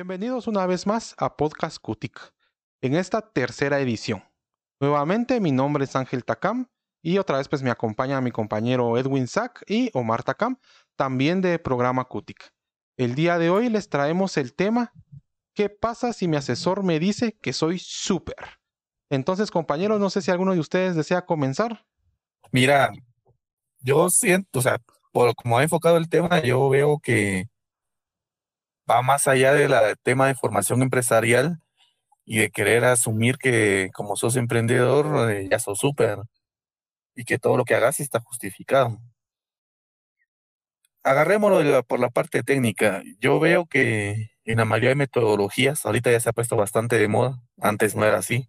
Bienvenidos una vez más a Podcast Cutic, en esta tercera edición. Nuevamente mi nombre es Ángel Takam y otra vez pues me acompaña mi compañero Edwin Sack y Omar Takam, también de programa Cutic. El día de hoy les traemos el tema ¿Qué pasa si mi asesor me dice que soy súper? Entonces, compañeros, no sé si alguno de ustedes desea comenzar. Mira, yo siento, o sea, por como ha enfocado el tema, yo veo que va más allá del tema de formación empresarial y de querer asumir que como sos emprendedor eh, ya sos súper y que todo lo que hagas está justificado. Agarrémoslo por la parte técnica. Yo veo que en la mayoría de metodologías, ahorita ya se ha puesto bastante de moda, antes no era así.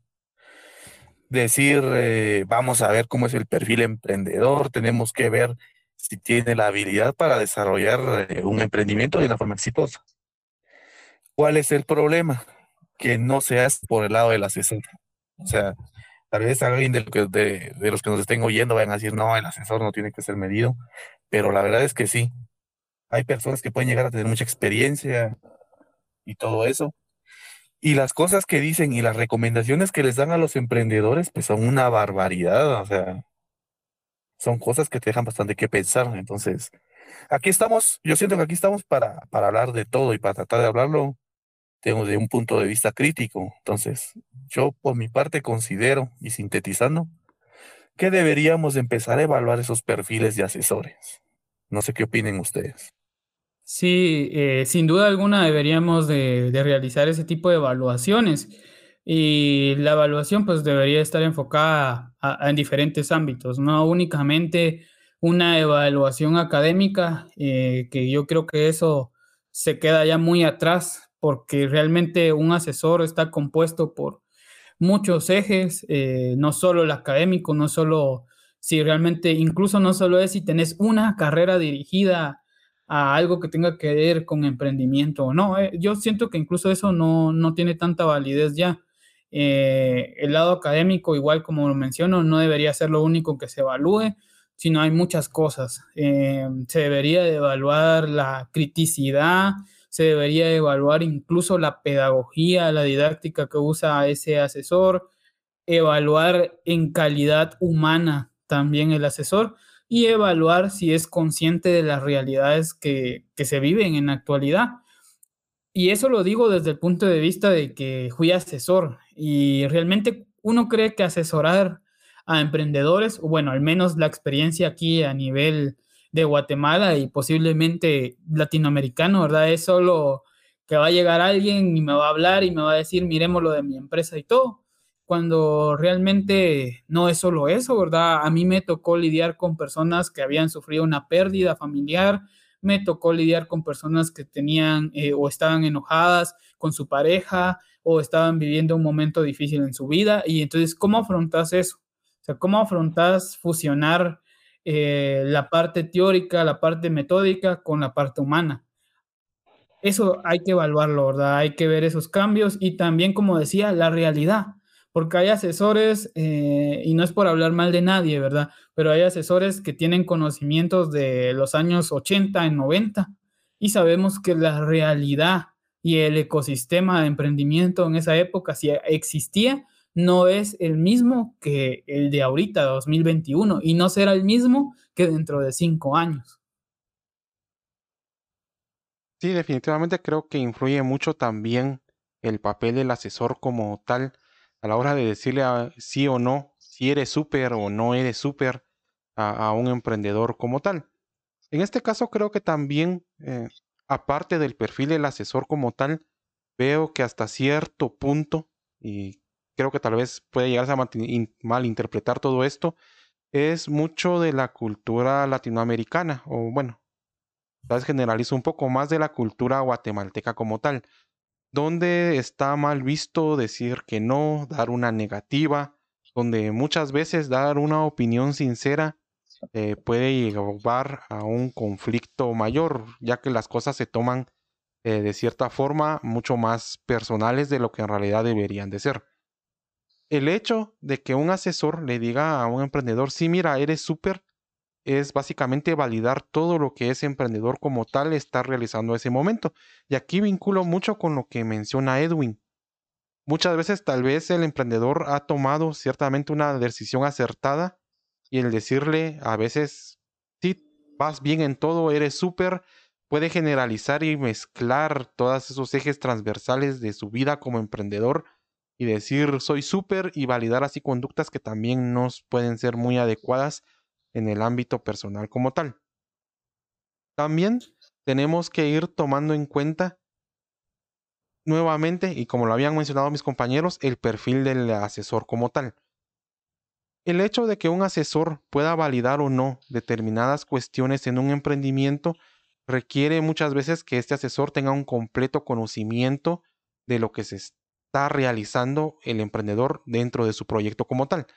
Decir, eh, vamos a ver cómo es el perfil emprendedor, tenemos que ver si tiene la habilidad para desarrollar eh, un emprendimiento de una forma exitosa. ¿Cuál es el problema? Que no se por el lado del asesor. O sea, tal vez alguien de, de, los que nos estén oyendo vayan a decir, no, el asesor no tiene que ser medido, pero la verdad es que sí. Hay personas que pueden llegar a tener mucha experiencia y todo eso. Y las cosas que dicen y las recomendaciones que les dan a los emprendedores, pues son una barbaridad. O sea, son cosas que te dejan bastante que pensar. Entonces, aquí estamos, yo siento que aquí estamos para, para hablar de todo y para tratar de hablarlo tengo de un punto de vista crítico. Entonces, yo por mi parte considero, y sintetizando, que deberíamos empezar a evaluar esos perfiles de asesores. No sé qué opinen ustedes. Sí, eh, sin duda alguna deberíamos de, realizar ese tipo de evaluaciones y la evaluación pues debería estar enfocada en diferentes ámbitos, no únicamente una evaluación académica, eh, que yo creo que eso se queda ya muy atrás porque realmente un asesor está compuesto por muchos ejes, eh, no solo el académico, no solo si realmente, incluso no solo es si tenés una carrera dirigida a algo que tenga que ver con emprendimiento o no. Eh, yo siento que incluso eso no, no tiene tanta validez ya. El lado académico, igual como lo menciono, no debería ser lo único que se evalúe, sino hay muchas cosas. se debería evaluar la criticidad, se debería evaluar incluso la pedagogía, la didáctica que usa ese asesor, evaluar en calidad humana también el asesor y evaluar si es consciente de las realidades que, se viven en la actualidad. Y eso lo digo desde el punto de vista de que fui asesor y realmente uno cree que asesorar a emprendedores, o bueno, al menos la experiencia aquí a nivel de Guatemala y posiblemente latinoamericano, ¿verdad? Es solo que va a llegar alguien y me va a hablar y me va a decir, miremos lo de mi empresa y todo, cuando realmente no es solo eso, ¿verdad? A mí me tocó lidiar con personas que habían sufrido una pérdida familiar, me tocó lidiar con personas que tenían eh, o estaban enojadas con su pareja o estaban viviendo un momento difícil en su vida. Y entonces, ¿cómo afrontas eso? O sea, ¿cómo afrontas fusionar eh, la parte teórica, la parte metódica con la parte humana. Eso hay que evaluarlo, ¿verdad? Hay que ver esos cambios y también, como decía, la realidad, porque hay asesores, eh, y no es por hablar mal de nadie, ¿verdad? Pero hay asesores que tienen conocimientos de los años 80 y 90 y sabemos que la realidad y el ecosistema de emprendimiento en esa época, si existía, no es el mismo que el de ahorita, 2021, y no será el mismo que dentro de cinco años. Sí, definitivamente creo que influye mucho también el papel del asesor como tal a la hora de decirle sí o no, si eres súper o no eres súper a, un emprendedor como tal. En este caso creo que también, eh, aparte del perfil del asesor como tal, veo que hasta cierto punto, y creo que tal vez puede llegarse a malinterpretar todo esto, es mucho de la cultura latinoamericana, o bueno, tal vez generalizo un poco más de la cultura guatemalteca como tal, donde está mal visto decir que no, dar una negativa, donde muchas veces dar una opinión sincera eh, puede llevar a un conflicto mayor, ya que las cosas se toman eh, de cierta forma mucho más personales de lo que en realidad deberían de ser el hecho de que un asesor le diga a un emprendedor, sí, mira, eres súper, es básicamente validar todo lo que ese emprendedor como tal está realizando en ese momento. Y aquí vinculo mucho con lo que menciona Edwin. Muchas veces tal vez el emprendedor ha tomado ciertamente una decisión acertada y el decirle a veces, sí, vas bien en todo, eres súper, puede generalizar y mezclar todos esos ejes transversales de su vida como emprendedor y decir soy súper y validar así conductas que también nos pueden ser muy adecuadas en el ámbito personal como tal. También tenemos que ir tomando en cuenta nuevamente, y como lo habían mencionado mis compañeros, el perfil del asesor como tal. El hecho de que un asesor pueda validar o no determinadas cuestiones en un emprendimiento requiere muchas veces que este asesor tenga un completo conocimiento de lo que se está realizando el emprendedor dentro de su proyecto como tal.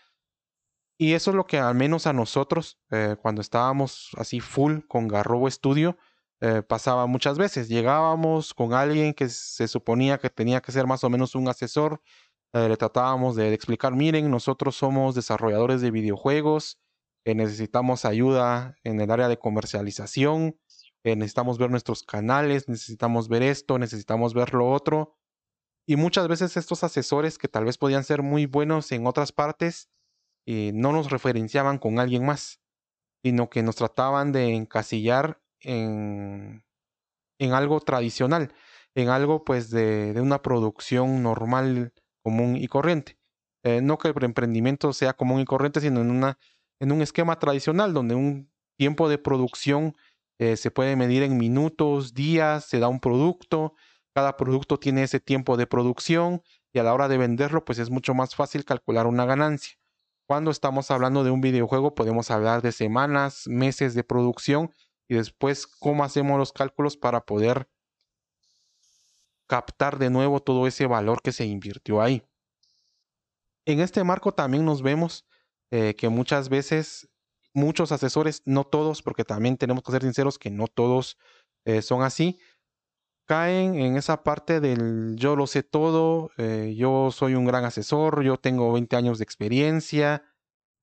Y eso es lo que al menos a nosotros, eh, cuando estábamos así full con Garrobo Studio, eh, pasaba muchas veces. Llegábamos con alguien que se suponía que tenía que ser más o menos un asesor. Eh, le tratábamos de, explicar, miren, nosotros somos desarrolladores de videojuegos, necesitamos ayuda en el área de comercialización, necesitamos ver nuestros canales, necesitamos ver esto, necesitamos ver lo otro. Y muchas veces estos asesores que tal vez podían ser muy buenos en otras partes, eh, no nos referenciaban con alguien más, sino que nos trataban de encasillar en, en algo tradicional, en algo pues de, de una producción normal, común y corriente. Eh, no que el emprendimiento sea común y corriente, sino en, una, en un esquema tradicional donde un tiempo de producción eh, se puede medir en minutos, días, se da un producto, cada producto tiene ese tiempo de producción y a la hora de venderlo pues es mucho más fácil calcular una ganancia. Cuando estamos hablando de un videojuego podemos hablar de semanas, meses de producción y después cómo hacemos los cálculos para poder captar de nuevo todo ese valor que se invirtió ahí. En este marco también nos vemos eh, que muchas veces muchos asesores, no todos, porque también tenemos que ser sinceros que no todos eh, son así, caen en esa parte del yo lo sé todo, eh, yo soy un gran asesor, yo tengo 20 años de experiencia,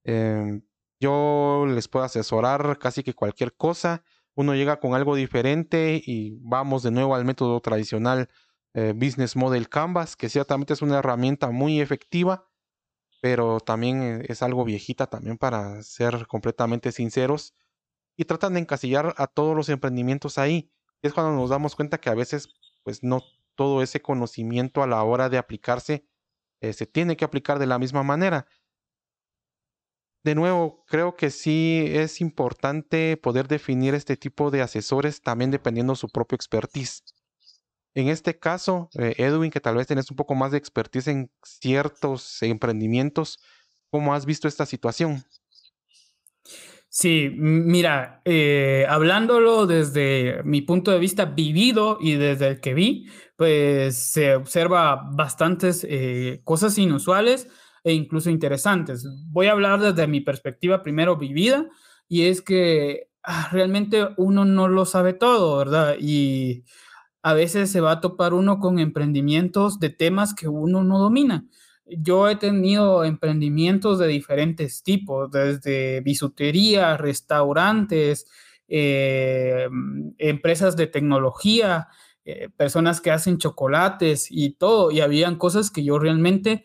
em, yo les puedo asesorar casi que cualquier cosa. Uno llega con algo diferente y vamos de nuevo al método tradicional eh, Business Model Canvas, que ciertamente es una herramienta muy efectiva, pero también es algo viejita también para ser completamente sinceros. Y tratan de encasillar a todos los emprendimientos ahí es cuando nos damos cuenta que a veces, pues no todo ese conocimiento a la hora de aplicarse eh, se tiene que aplicar de la misma manera. De nuevo, creo que sí es importante poder definir este tipo de asesores también dependiendo de su propio expertise. En este caso, eh, Edwin, que tal vez tenés un poco más de expertise en ciertos emprendimientos, ¿cómo has visto esta situación? Sí, mira, eh, hablándolo desde mi punto de vista vivido y desde el que vi, pues se observa bastantes eh, cosas inusuales e incluso interesantes. Voy a hablar desde mi perspectiva primero vivida y es que ah, realmente uno no lo sabe todo, ¿verdad? Y a veces se va a topar uno con emprendimientos de temas que uno no domina yo he tenido emprendimientos de diferentes tipos, desde bisutería, restaurantes, eh, empresas de tecnología, eh, personas que hacen chocolates y todo, y habían cosas que yo realmente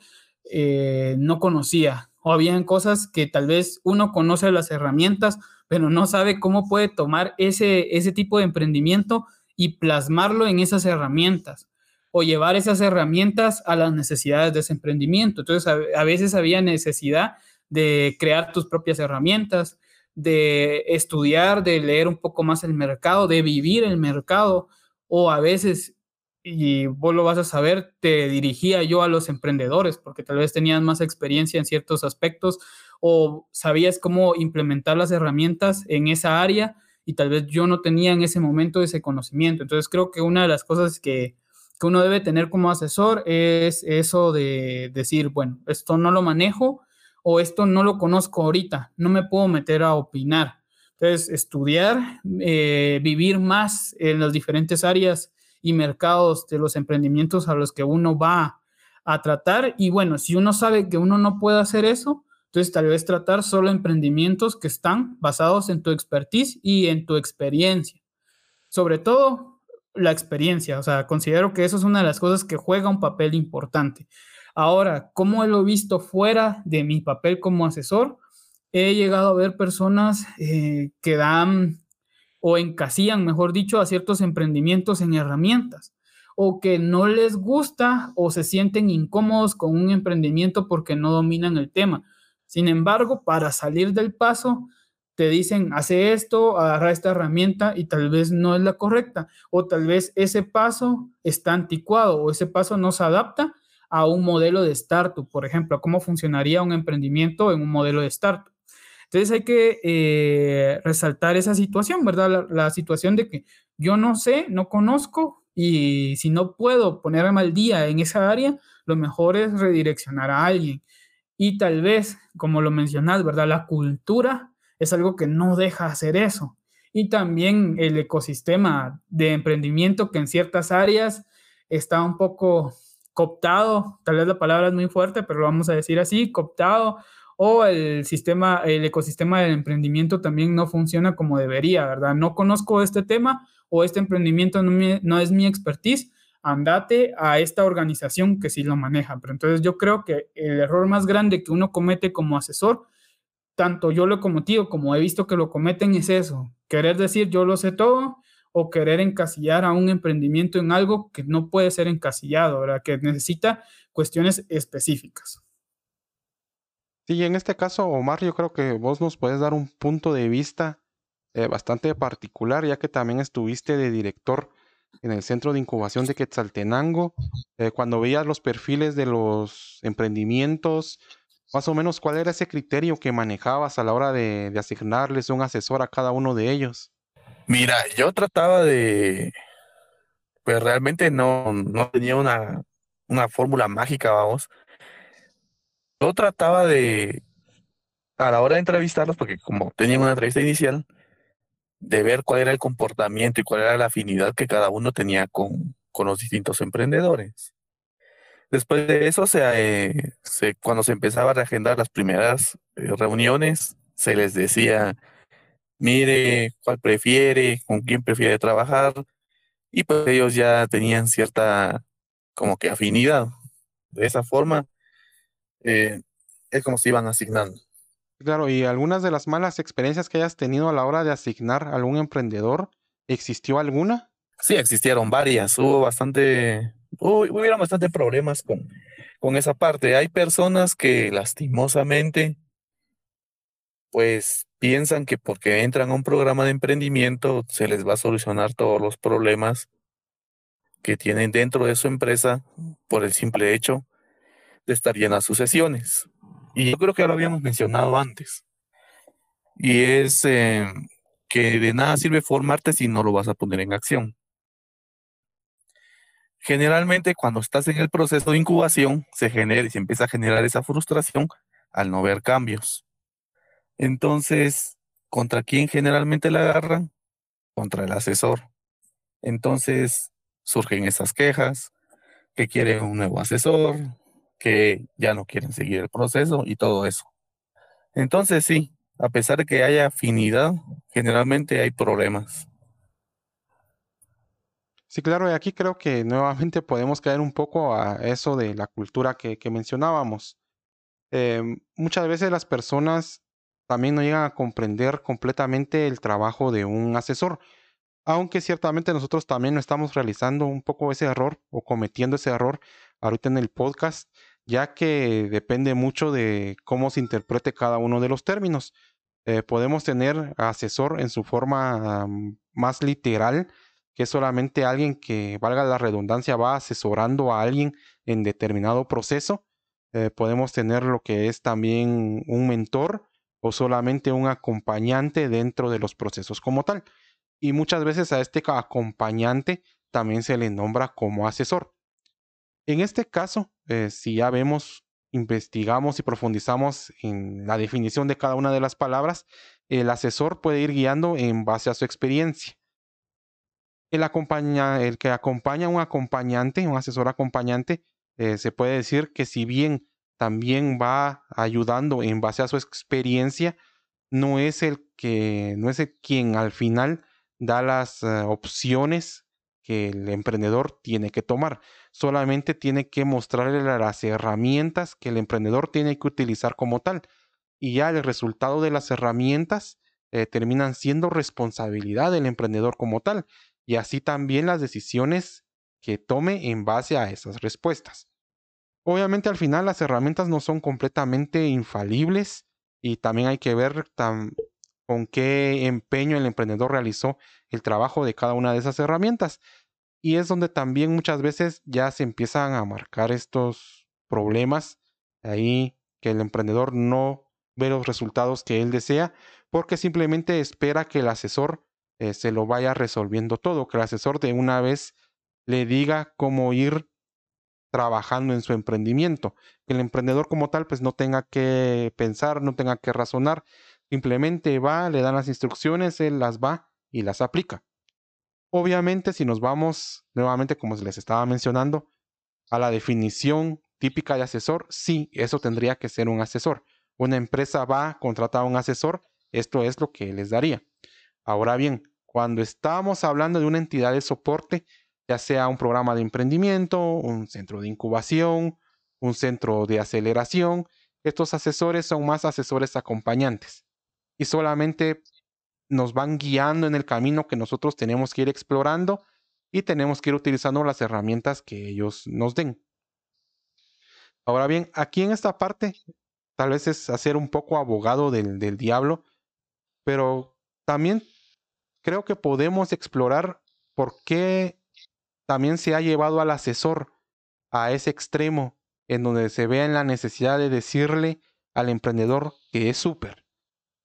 eh, no conocía, o habían cosas que tal vez uno conoce las herramientas, pero no sabe cómo puede tomar ese, ese tipo de emprendimiento y plasmarlo en esas herramientas o llevar esas herramientas a las necesidades de ese emprendimiento. Entonces, a, veces había necesidad de crear tus propias herramientas, de estudiar, de leer un poco más el mercado, de vivir el mercado, o a veces, y vos lo vas a saber, te dirigía yo a los emprendedores, porque tal vez tenías más experiencia en ciertos aspectos o sabías cómo implementar las herramientas en esa área y tal vez yo no tenía en ese momento ese conocimiento. Entonces creo que una de las cosas que que uno debe tener como asesor es eso de decir, bueno, esto no lo manejo o esto no lo conozco ahorita, no me puedo meter a opinar. Entonces, estudiar, eh, vivir más en las diferentes áreas y mercados de los emprendimientos a los que uno va a tratar. Y bueno, si uno sabe que uno no puede hacer eso, Entonces, tal vez tratar solo emprendimientos que están basados en tu expertise y en tu experiencia. Sobre todo, la experiencia. O sea, considero que eso es una de las cosas que juega un papel importante. Ahora, ¿cómo lo he visto fuera de mi papel como asesor? He llegado a ver personas eh, que dan o encasillan, mejor dicho, a ciertos emprendimientos en herramientas o que no les gusta o se sienten incómodos con un emprendimiento porque no dominan el tema. Sin embargo, para salir del paso, te dicen, hace esto, agarra esta herramienta y tal vez no es la correcta, o tal vez ese paso está anticuado o ese paso no se adapta a un modelo de startup, por ejemplo, cómo funcionaría un emprendimiento en un modelo de startup. Entonces hay que eh, resaltar esa situación, ¿verdad? La, situación de que yo no sé, no conozco y si no puedo ponerme al día en esa área, lo mejor es redireccionar a alguien. Y tal vez, como lo mencionas, ¿verdad? La cultura es algo que no deja hacer eso. Y también el ecosistema de emprendimiento que en ciertas áreas está un poco cooptado, tal vez la palabra es muy fuerte, pero lo vamos a decir así, cooptado, o el sistema, el ecosistema del emprendimiento también no funciona como debería, ¿verdad? No conozco este tema o este emprendimiento no, no es mi expertise, andate a esta organización que sí lo maneja. Pero entonces yo creo que el error más grande que uno comete como asesor, tanto yo lo he cometido como he visto que lo cometen, es eso, querer decir yo lo sé todo o querer encasillar a un emprendimiento en algo que no puede ser encasillado, ¿verdad? Que necesita cuestiones específicas. Sí, en este caso, Omar, yo creo que vos nos puedes dar un punto de vista eh, bastante particular, ya que también estuviste de director en el centro de incubación de Quetzaltenango, eh, cuando veías los perfiles de los emprendimientos, más o menos cuál era ese criterio que manejabas a la hora de, asignarles un asesor a cada uno de ellos. Mira, yo trataba de, pues realmente no, no tenía una, una fórmula mágica, vamos. Yo trataba de, a la hora de entrevistarlos, porque como tenían una entrevista inicial, de ver cuál era el comportamiento y cuál era la afinidad que cada uno tenía con, los distintos emprendedores. Después de eso, se, cuando se empezaba a reagendar las primeras eh, reuniones, se les decía, mire, cuál prefiere, con quién prefiere trabajar, y pues ellos ya tenían cierta como que afinidad. De esa forma, eh, es como se iban asignando. Claro, y algunas de las malas experiencias que hayas tenido a la hora de asignar a algún emprendedor, ¿existió alguna? Sí, existieron varias. Hubo bastante, bastante problemas con, con esa parte. Hay personas que lastimosamente, pues piensan que porque entran a un programa de emprendimiento se les va a solucionar todos los problemas que tienen dentro de su empresa por el simple hecho de estar llenas sus sesiones. Y yo creo que ya lo habíamos mencionado antes. Y es eh, que de nada sirve formarte si no lo vas a poner en acción. Generalmente cuando estás en el proceso de incubación se genera y se empieza a generar esa frustración al no ver cambios. Entonces, ¿contra quién generalmente la agarran? Contra el asesor. Entonces surgen esas quejas, que quiere un nuevo asesor, que ya no quieren seguir el proceso y todo eso. Entonces sí, a pesar de que haya afinidad, generalmente hay problemas. Sí, claro, y aquí creo que nuevamente podemos caer un poco a eso de la cultura que, mencionábamos. Eh, muchas veces las personas también no llegan a comprender completamente el trabajo de un asesor, aunque ciertamente nosotros también estamos realizando un poco ese error o cometiendo ese error ahorita en el podcast, ya que depende mucho de cómo se interprete cada uno de los términos. Eh, podemos tener asesor en su forma más literal, que es solamente alguien que, valga la redundancia, va asesorando a alguien en determinado proceso. Eh, podemos tener lo que es también un mentor o solamente un acompañante dentro de los procesos como tal. Y muchas veces a este acompañante también se le nombra como asesor. En este caso, eh, si ya vemos, investigamos y profundizamos en la definición de cada una de las palabras, el asesor puede ir guiando en base a su experiencia. El, acompaña, el que acompaña a un acompañante, un asesor acompañante, eh, se puede decir que si bien también va ayudando en base a su experiencia, no es el que, no es el quien al final da las eh, opciones que el emprendedor tiene que tomar. Solamente tiene que mostrarle las herramientas que el emprendedor tiene que utilizar como tal. Y ya el resultado de las herramientas eh, terminan siendo responsabilidad del emprendedor como tal. Y así también las decisiones que tome en base a esas respuestas. Obviamente al final las herramientas no son completamente infalibles y también hay que ver con qué empeño el emprendedor realizó el trabajo de cada una de esas herramientas. Y es donde también muchas veces ya se empiezan a marcar estos problemas ahí que el emprendedor no ve los resultados que él desea porque simplemente espera que el asesor eh, se lo vaya resolviendo todo, que el asesor de una vez le diga cómo ir trabajando en su emprendimiento, que el emprendedor como tal pues no tenga que pensar, no tenga que razonar, simplemente va, le dan las instrucciones, él las va y las aplica. Obviamente, si nos vamos nuevamente, como les estaba mencionando, a la definición típica de asesor, sí, eso tendría que ser un asesor. Una empresa va, a contratar a un asesor, esto es lo que les daría. Ahora bien, cuando estamos hablando de una entidad de soporte, ya sea un programa de emprendimiento, un centro de incubación, un centro de aceleración, estos asesores son más asesores acompañantes y solamente nos van guiando en el camino que nosotros tenemos que ir explorando y tenemos que ir utilizando las herramientas que ellos nos den. Ahora bien, aquí en esta parte, tal vez es hacer un poco abogado del, del diablo, pero también creo que podemos explorar por qué también se ha llevado al asesor a ese extremo en donde se vea en la necesidad de decirle al emprendedor que es súper,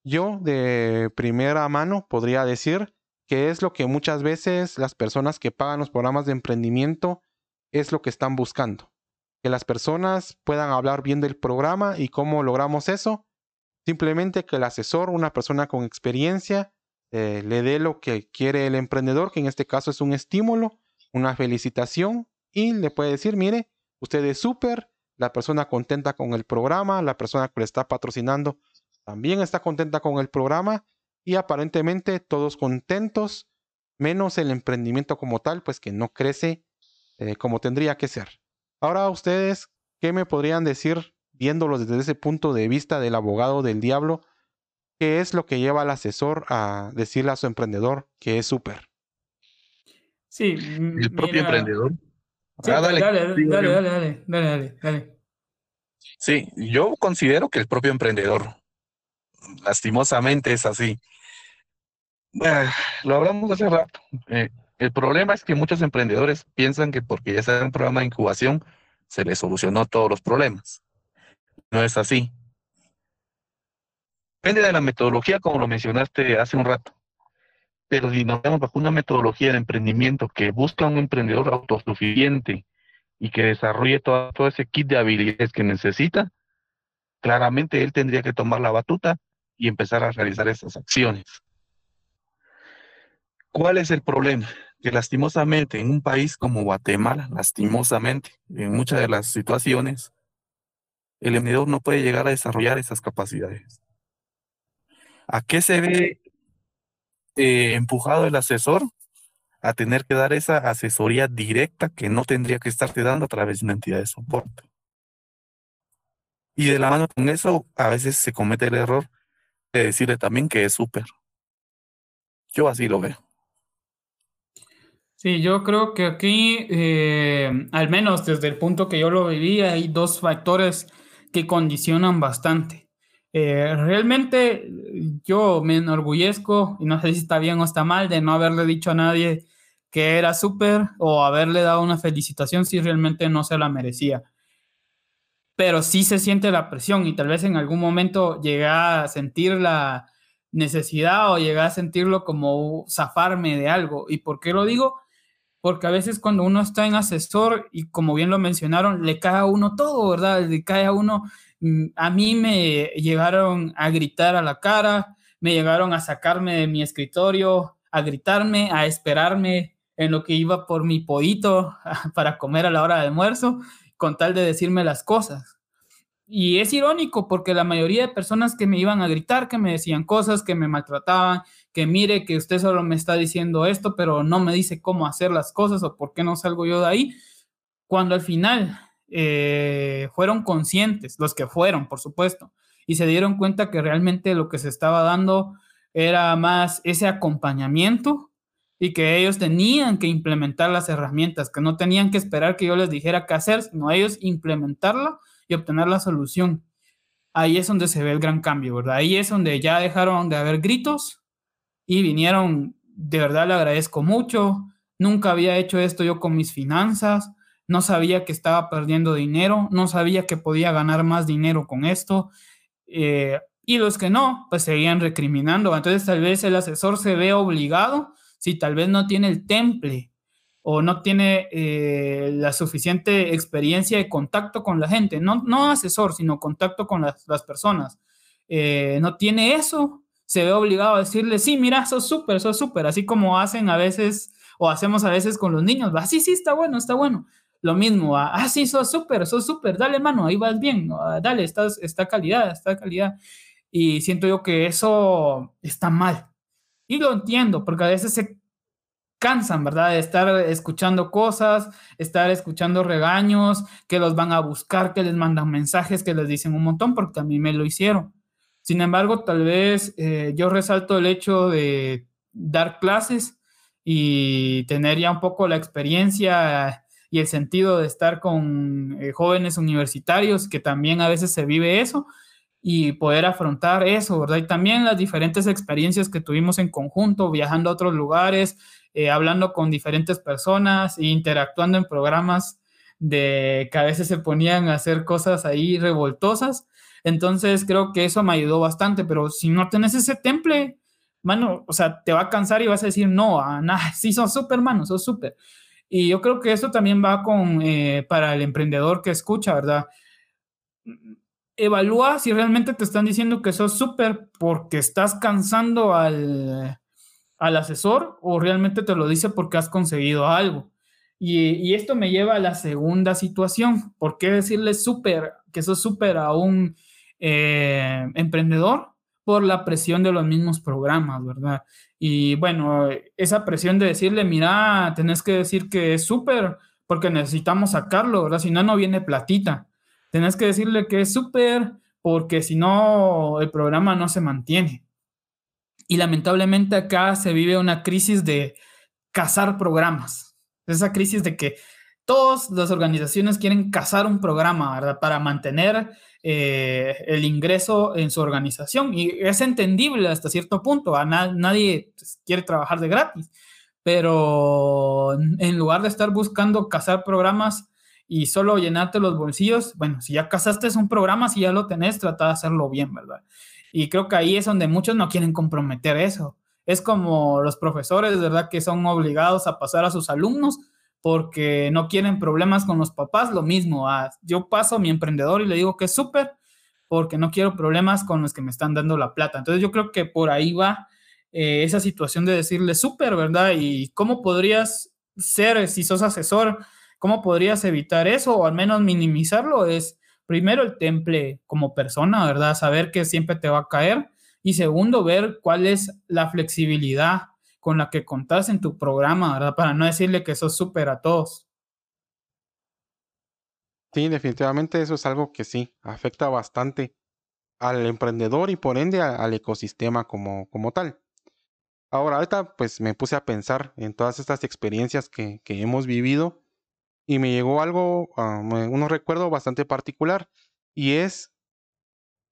yo de primera mano podría decir que es lo que muchas veces las personas que pagan los programas de emprendimiento es lo que están buscando. Que las personas puedan hablar bien del programa y cómo logramos eso. Simplemente que el asesor, una persona con experiencia, eh, le dé lo que quiere el emprendedor, que en este caso es un estímulo, una felicitación, y le puede decir, mire, usted es súper, la persona contenta con el programa, la persona que le está patrocinando también está contenta con el programa y aparentemente todos contentos, menos el emprendimiento como tal, pues que no crece eh, como tendría que ser. Ahora ustedes, ¿qué me podrían decir viéndolo desde ese punto de vista del abogado del diablo? ¿Qué es lo que lleva al asesor a decirle a su emprendedor que es súper? Sí, el propio emprendedor. Ah, dale, dale, dale, dale, dale, dale. Sí, yo considero que el propio emprendedor lastimosamente es así. Bueno, lo hablamos hace rato. Eh, el problema es que muchos emprendedores piensan que porque ya está un programa de incubación, se les solucionó todos los problemas. No es así. Depende de la metodología, como lo mencionaste hace un rato. Pero si nos vemos bajo una metodología de emprendimiento que busca un emprendedor autosuficiente y que desarrolle todo, todo ese kit de habilidades que necesita, claramente él tendría que tomar la batuta y empezar a realizar esas acciones. ¿Cuál es el problema? Que lastimosamente en un país como Guatemala, lastimosamente, en muchas de las situaciones, el emprendedor no puede llegar a desarrollar esas capacidades. ¿A qué se ve eh, empujado el asesor? A tener que dar esa asesoría directa que no tendría que estarte dando a través de una entidad de soporte. Y de la mano con eso, a veces se comete el error decirle también que es súper. Yo así lo veo. Sí, yo creo que aquí, eh, al menos desde el punto que yo lo viví, hay dos factores que condicionan bastante. Eh, realmente yo me enorgullezco, y no sé si está bien o está mal, de no haberle dicho a nadie que era súper o haberle dado una felicitación si realmente no se la merecía pero sí se siente la presión y tal vez en algún momento llegué a sentir la necesidad o llegué a sentirlo como zafarme de algo. ¿Y por qué lo digo? Porque a veces cuando uno está en asesor y como bien lo mencionaron, le cae a uno todo, ¿verdad? Le cae a uno. Mm, a mí me llegaron a gritar a la cara, me llegaron a sacarme de mi escritorio, a gritarme, a esperarme en lo que iba por mi podito para comer a la hora de almuerzo con tal de decirme las cosas. y es irónico porque la mayoría de personas que me iban a gritar, que me decían cosas, que me maltrataban, que mire que usted solo me está diciendo esto, pero no me dice cómo hacer las cosas o por qué no salgo yo de ahí, cuando al final eh, fueron conscientes, los que fueron, por supuesto, y se dieron cuenta que realmente lo que se estaba dando era más ese acompañamiento y que ellos tenían que implementar las herramientas, que no tenían que esperar que yo les dijera qué hacer, sino ellos implementarla y obtener la solución. Ahí es donde se ve el gran cambio, ¿verdad? Ahí es donde ya dejaron de haber gritos y vinieron, de verdad le agradezco mucho, nunca había hecho esto yo con mis finanzas, no sabía que estaba perdiendo dinero, no sabía que podía ganar más dinero con esto. Eh, y los que no, pues seguían recriminando. Entonces tal vez el asesor se ve obligado, si tal vez no tiene el temple o no tiene eh, la suficiente experiencia de contacto con la gente, no, no asesor, sino contacto con las, personas. Eh, no tiene eso, se ve obligado a decirle, sí, mira, sos súper, sos súper, así como hacen a veces o hacemos a veces con los niños, va, sí, sí, está bueno, está bueno lo mismo, ah, sí, sos súper, sos súper, dale mano, ahí vas bien, ah, dale, estás, está calidad, está calidad. Y siento yo que eso está mal. Y lo entiendo, porque a veces se cansan, ¿verdad? De estar escuchando cosas, estar escuchando regaños, que los van a buscar, que les mandan mensajes, que les dicen un montón, porque a mí me lo hicieron. Sin embargo, tal vez eh, yo resalto el hecho de dar clases y tener ya un poco la experiencia y el sentido de estar con eh, jóvenes universitarios, que también a veces se vive eso, y poder afrontar eso, ¿verdad? Y también las diferentes experiencias que tuvimos en conjunto, viajando a otros lugares, eh, hablando con diferentes personas e interactuando en programas de que a veces se ponían a hacer cosas ahí revoltosas. Entonces creo que eso me ayudó bastante, pero si no tenés ese temple, mano, o sea, te va a cansar y vas a decir, no, a nada, sí, son súper, mano, son súper. Y yo creo que eso también va con, eh, para el emprendedor que escucha, ¿verdad? Evalúa si realmente te están diciendo que sos súper porque estás cansando al, al, asesor o realmente te lo dice porque has conseguido algo. Y, esto me lleva a la segunda situación. ¿Por qué decirle súper, que sos súper a un eh, emprendedor? Por la presión de los mismos programas, ¿verdad? Y bueno, esa presión de decirle, mira, tenés que decir que es súper porque necesitamos sacarlo, ¿verdad? Si no, no viene platita. Tenés que decirle que es súper porque si no, el programa no se mantiene. Y lamentablemente acá se vive una crisis de cazar programas. Esa crisis de que todas las organizaciones quieren cazar un programa, ¿verdad? Para mantener eh, el ingreso en su organización. Y es entendible hasta cierto punto. A nadie pues, quiere trabajar de gratis. Pero en lugar de estar buscando cazar programas y solo llenarte los bolsillos, bueno, si ya cazaste un programa, si ya lo tenés, trata de hacerlo bien, ¿verdad? Y creo que ahí es donde muchos no quieren comprometer eso. Es como los profesores, ¿verdad? Que son obligados a pasar a sus alumnos porque no quieren problemas con los papás, lo mismo. Ah, yo paso a mi emprendedor y le digo que es súper porque no quiero problemas con los que me están dando la plata. Entonces yo creo que por ahí va eh, esa situación de decirle súper, ¿verdad? Y cómo podrías ser, si sos asesor, cómo podrías evitar eso o al menos minimizarlo es primero el temple como persona, ¿verdad? Saber que siempre te va a caer. Y segundo, ver cuál es la flexibilidad con la que contás en tu programa, ¿verdad? Para no decirle que sos súper a todos. Sí, definitivamente eso es algo que sí, afecta bastante al emprendedor y por ende al ecosistema como, como tal. Ahora, ahorita pues me puse a pensar en todas estas experiencias que, hemos vivido y me llegó algo, um, un recuerdo bastante particular y es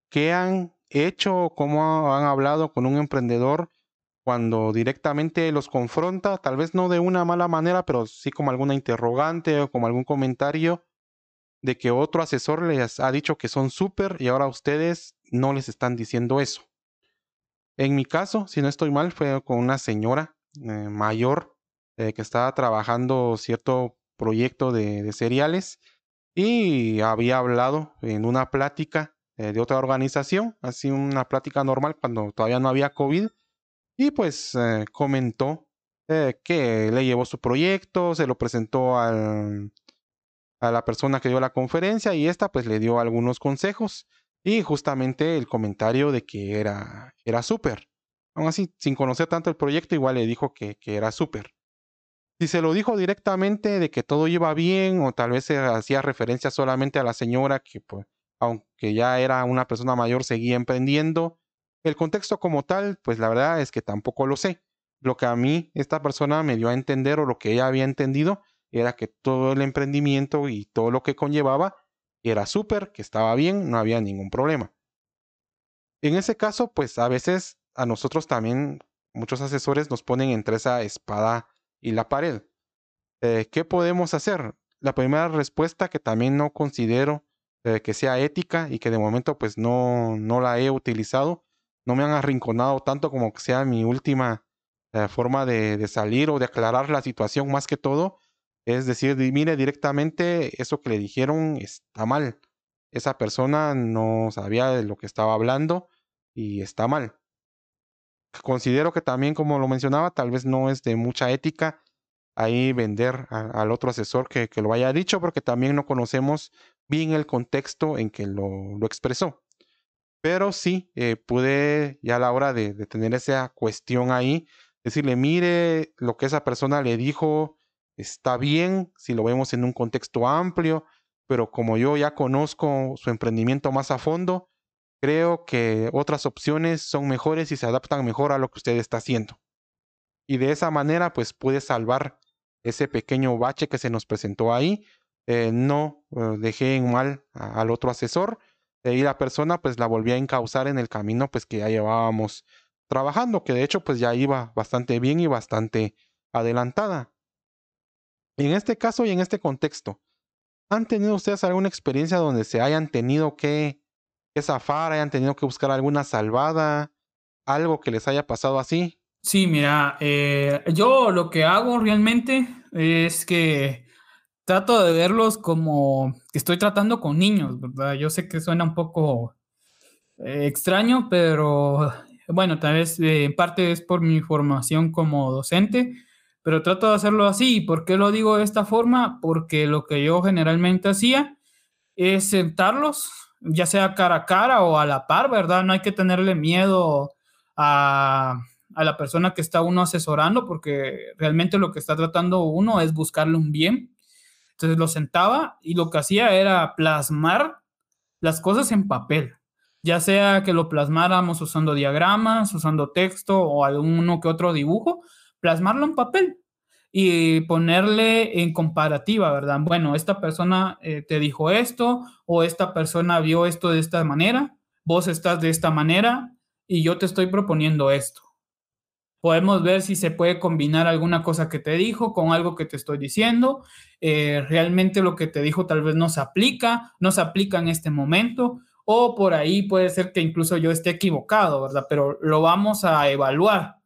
qué han hecho, cómo han hablado con un emprendedor cuando directamente los confronta, tal vez no de una mala manera, pero sí como alguna interrogante o como algún comentario de que otro asesor les ha dicho que son súper y ahora ustedes no les están diciendo eso. En mi caso, si no estoy mal, fue con una señora eh, mayor eh, que estaba trabajando cierto proyecto de, cereales y había hablado en una plática eh, de otra organización, así una plática normal cuando todavía no había COVID y pues eh, comentó eh, que le llevó su proyecto, se lo presentó al, a la persona que dio la conferencia y esta pues le dio algunos consejos y justamente el comentario de que era, era súper. Aún así, sin conocer tanto el proyecto, igual le dijo que, que era súper. Si se lo dijo directamente de que todo iba bien o tal vez se hacía referencia solamente a la señora que pues, aunque ya era una persona mayor, seguía emprendiendo. El contexto como tal, pues la verdad es que tampoco lo sé. Lo que a mí esta persona me dio a entender o lo que ella había entendido era que todo el emprendimiento y todo lo que conllevaba era súper, que estaba bien, no había ningún problema. En ese caso, pues a veces a nosotros también muchos asesores nos ponen entre esa espada y la pared. Eh, ¿Qué podemos hacer? La primera respuesta que también no considero eh, que sea ética y que de momento pues no, no la he utilizado, no me han arrinconado tanto como que sea mi última eh, forma de, salir o de aclarar la situación más que todo, es decir, mire directamente, eso que le dijeron está mal. Esa persona no sabía de lo que estaba hablando y está mal. Considero que también, como lo mencionaba, tal vez no es de mucha ética ahí vender al otro asesor que, que, lo haya dicho, porque también no conocemos bien el contexto en que lo, lo expresó. Pero sí, eh, pude ya a la hora de, tener esa cuestión ahí, decirle, mire, lo que esa persona le dijo está bien si lo vemos en un contexto amplio, pero como yo ya conozco su emprendimiento más a fondo, creo que otras opciones son mejores y se adaptan mejor a lo que usted está haciendo. Y de esa manera, pues puede salvar ese pequeño bache que se nos presentó ahí. Eh, no eh, dejé en mal al otro asesor y la persona pues la volví a encauzar en el camino pues que ya llevábamos trabajando, que de hecho pues ya iba bastante bien y bastante adelantada. En este caso y en este contexto, ¿han tenido ustedes alguna experiencia donde se hayan tenido que, que zafar, hayan tenido que buscar alguna salvada, algo que les haya pasado así? Sí, mira, eh, yo lo que hago realmente es que trato de verlos como que estoy tratando con niños, ¿verdad? Yo sé que suena un poco eh, extraño, pero bueno, tal vez eh, en parte es por mi formación como docente pero trato de hacerlo así. ¿Por qué lo digo de esta forma? Porque lo que yo generalmente hacía es sentarlos, ya sea cara a cara o a la par, ¿verdad? No hay que tenerle miedo a, a la persona que está uno asesorando, porque realmente lo que está tratando uno es buscarle un bien. Entonces lo sentaba y lo que hacía era plasmar las cosas en papel, ya sea que lo plasmáramos usando diagramas, usando texto o alguno que otro dibujo, plasmarlo en papel y ponerle en comparativa, ¿verdad? Bueno, esta persona eh, te dijo esto o esta persona vio esto de esta manera, vos estás de esta manera y yo te estoy proponiendo esto. Podemos ver si se puede combinar alguna cosa que te dijo con algo que te estoy diciendo. Eh, realmente lo que te dijo tal vez no se aplica, no se aplica en este momento, o por ahí puede ser que incluso yo esté equivocado, ¿verdad? Pero lo vamos a evaluar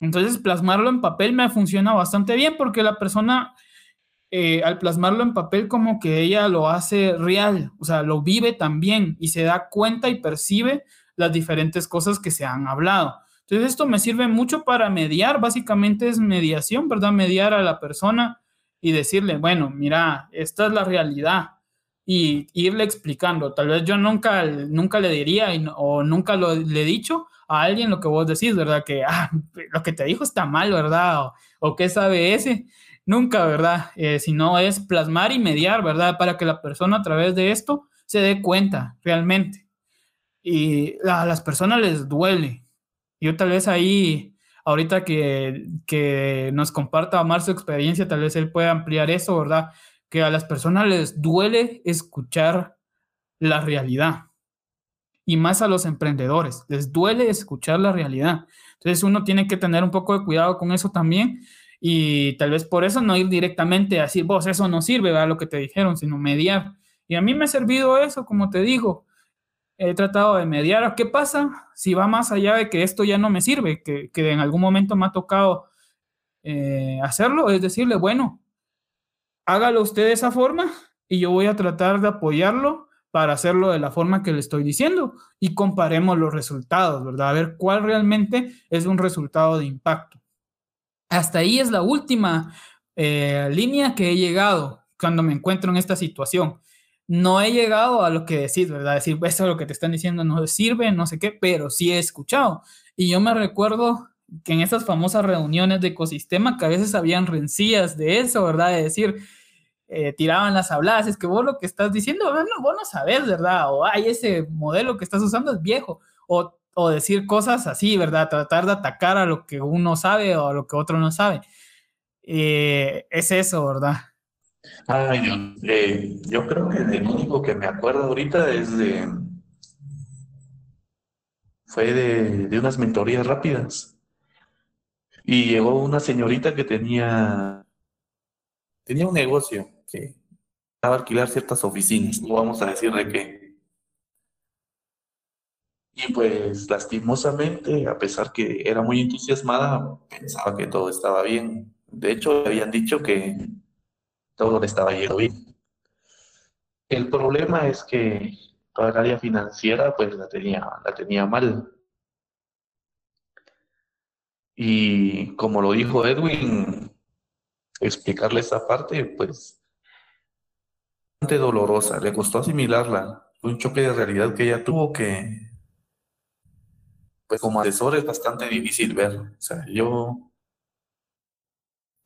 entonces, plasmarlo en papel me funciona bastante bien porque la persona, eh, al plasmarlo en papel, como que ella lo hace real, o sea, lo vive también y se da cuenta y percibe las diferentes cosas que se han hablado. Entonces, esto me sirve mucho para mediar, básicamente es mediación, ¿verdad? Mediar a la persona y decirle, bueno, mira, esta es la realidad y irle explicando. Tal vez yo nunca, nunca le diría o nunca lo, le he dicho, a alguien lo que vos decís, ¿verdad? Que ah, lo que te dijo está mal, ¿verdad? O, qué sabe ese. Nunca, ¿verdad? Eh, sino es plasmar y mediar, ¿verdad? Para que la persona a través de esto se dé cuenta realmente. Y a las personas les duele. Yo tal vez ahí, ahorita que, que nos comparta Omar su experiencia, tal vez él pueda ampliar eso, ¿verdad? Que a las personas les duele escuchar la realidad y más a los emprendedores. Les duele escuchar la realidad. Entonces uno tiene que tener un poco de cuidado con eso también y tal vez por eso no ir directamente a decir, vos, eso no sirve, ¿verdad? Lo que te dijeron, sino mediar. Y a mí me ha servido eso, como te digo. He tratado de mediar. ¿Qué pasa si va más allá de que esto ya no me sirve? Que, en algún momento me ha tocado eh, hacerlo. Es decirle, bueno, hágalo usted de esa forma y yo voy a tratar de apoyarlo para hacerlo de la forma que le estoy diciendo y comparemos los resultados, ¿verdad? A ver cuál realmente es un resultado de impacto. Hasta ahí es la última eh, línea que he llegado, cuando me encuentro en esta situación. No he llegado a lo que decís, ¿verdad? Decir, esto es lo que te están diciendo no sirve, no sé qué, pero sí he escuchado. Y yo me recuerdo que en esas famosas reuniones de ecosistema, que a veces habían rencillas de eso, ¿verdad? De decir, eh, tiraban las habladas, es que vos lo que estás diciendo, vos no sabes, ¿verdad? O, ay, ese modelo que estás usando es viejo. O, o decir cosas así, ¿verdad? Tratar de atacar a lo que uno sabe o a lo que otro no sabe. Eh, es eso, ¿verdad? Ay, Dios. Eh, yo creo que el único que me acuerdo ahorita es de. Fue de, de unas mentorías rápidas. Y llegó una señorita que tenía. Tenía un negocio que estaba a alquilar ciertas oficinas. No vamos a decir de qué. Y pues lastimosamente, a pesar que era muy entusiasmada, pensaba que todo estaba bien. De hecho, habían dicho que todo le estaba yendo bien. El problema es que toda el área financiera pues la tenía, la tenía mal. Y como lo dijo Edwin, explicarle esa parte pues bastante dolorosa, le costó asimilarla. Fue un choque de realidad que ella tuvo que, pues como asesor es bastante difícil ver. O sea, yo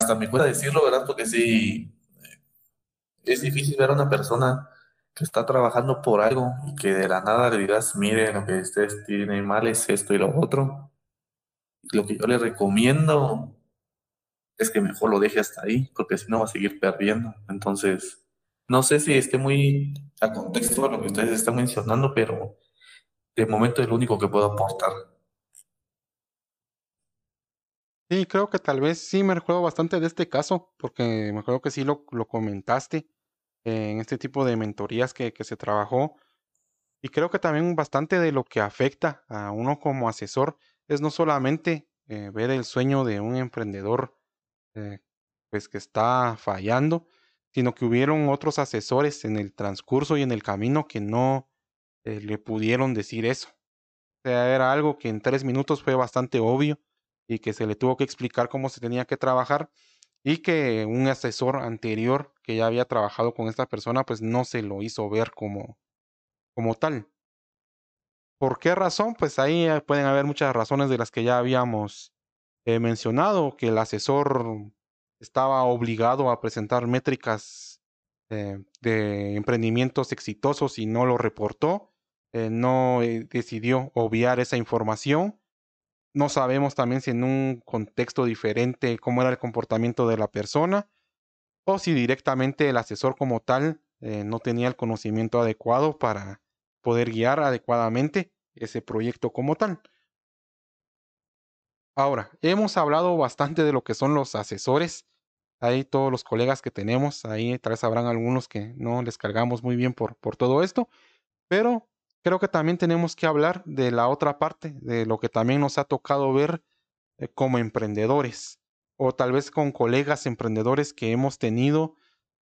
hasta me cuesta decirlo, ¿verdad? Porque sí, es difícil ver a una persona que está trabajando por algo y que de la nada le digas, mire, lo que usted tiene mal es esto y lo otro. Lo que yo le recomiendo es que mejor lo deje hasta ahí, porque si no va a seguir perdiendo. Entonces, no sé si esté muy a contexto de lo que ustedes están mencionando, pero de momento es lo único que puedo aportar. Sí, creo que tal vez sí me recuerdo bastante de este caso, porque me acuerdo que sí lo, lo comentaste en este tipo de mentorías que, que se trabajó. Y creo que también bastante de lo que afecta a uno como asesor es no solamente eh, ver el sueño de un emprendedor eh, pues que está fallando, sino que hubieron otros asesores en el transcurso y en el camino que no eh, le pudieron decir eso. O sea, era algo que en tres minutos fue bastante obvio y que se le tuvo que explicar cómo se tenía que trabajar y que un asesor anterior que ya había trabajado con esta persona pues no se lo hizo ver como, como tal. ¿Por qué razón? Pues ahí eh, pueden haber muchas razones de las que ya habíamos eh, mencionado, que el asesor estaba obligado a presentar métricas eh, de emprendimientos exitosos y no lo reportó, no decidió obviar esa información no sabemos también si en un contexto diferente cómo era el comportamiento de la persona o si directamente el asesor como tal eh, no tenía el conocimiento adecuado para poder guiar adecuadamente ese proyecto como tal. Ahora, hemos hablado bastante de lo que son los asesores. Ahí todos los colegas que tenemos, ahí tal vez habrán algunos que no les cargamos muy bien por, por todo esto, pero creo que también tenemos que hablar de la otra parte, de lo que también nos ha tocado ver eh, como emprendedores o tal vez con colegas emprendedores que hemos tenido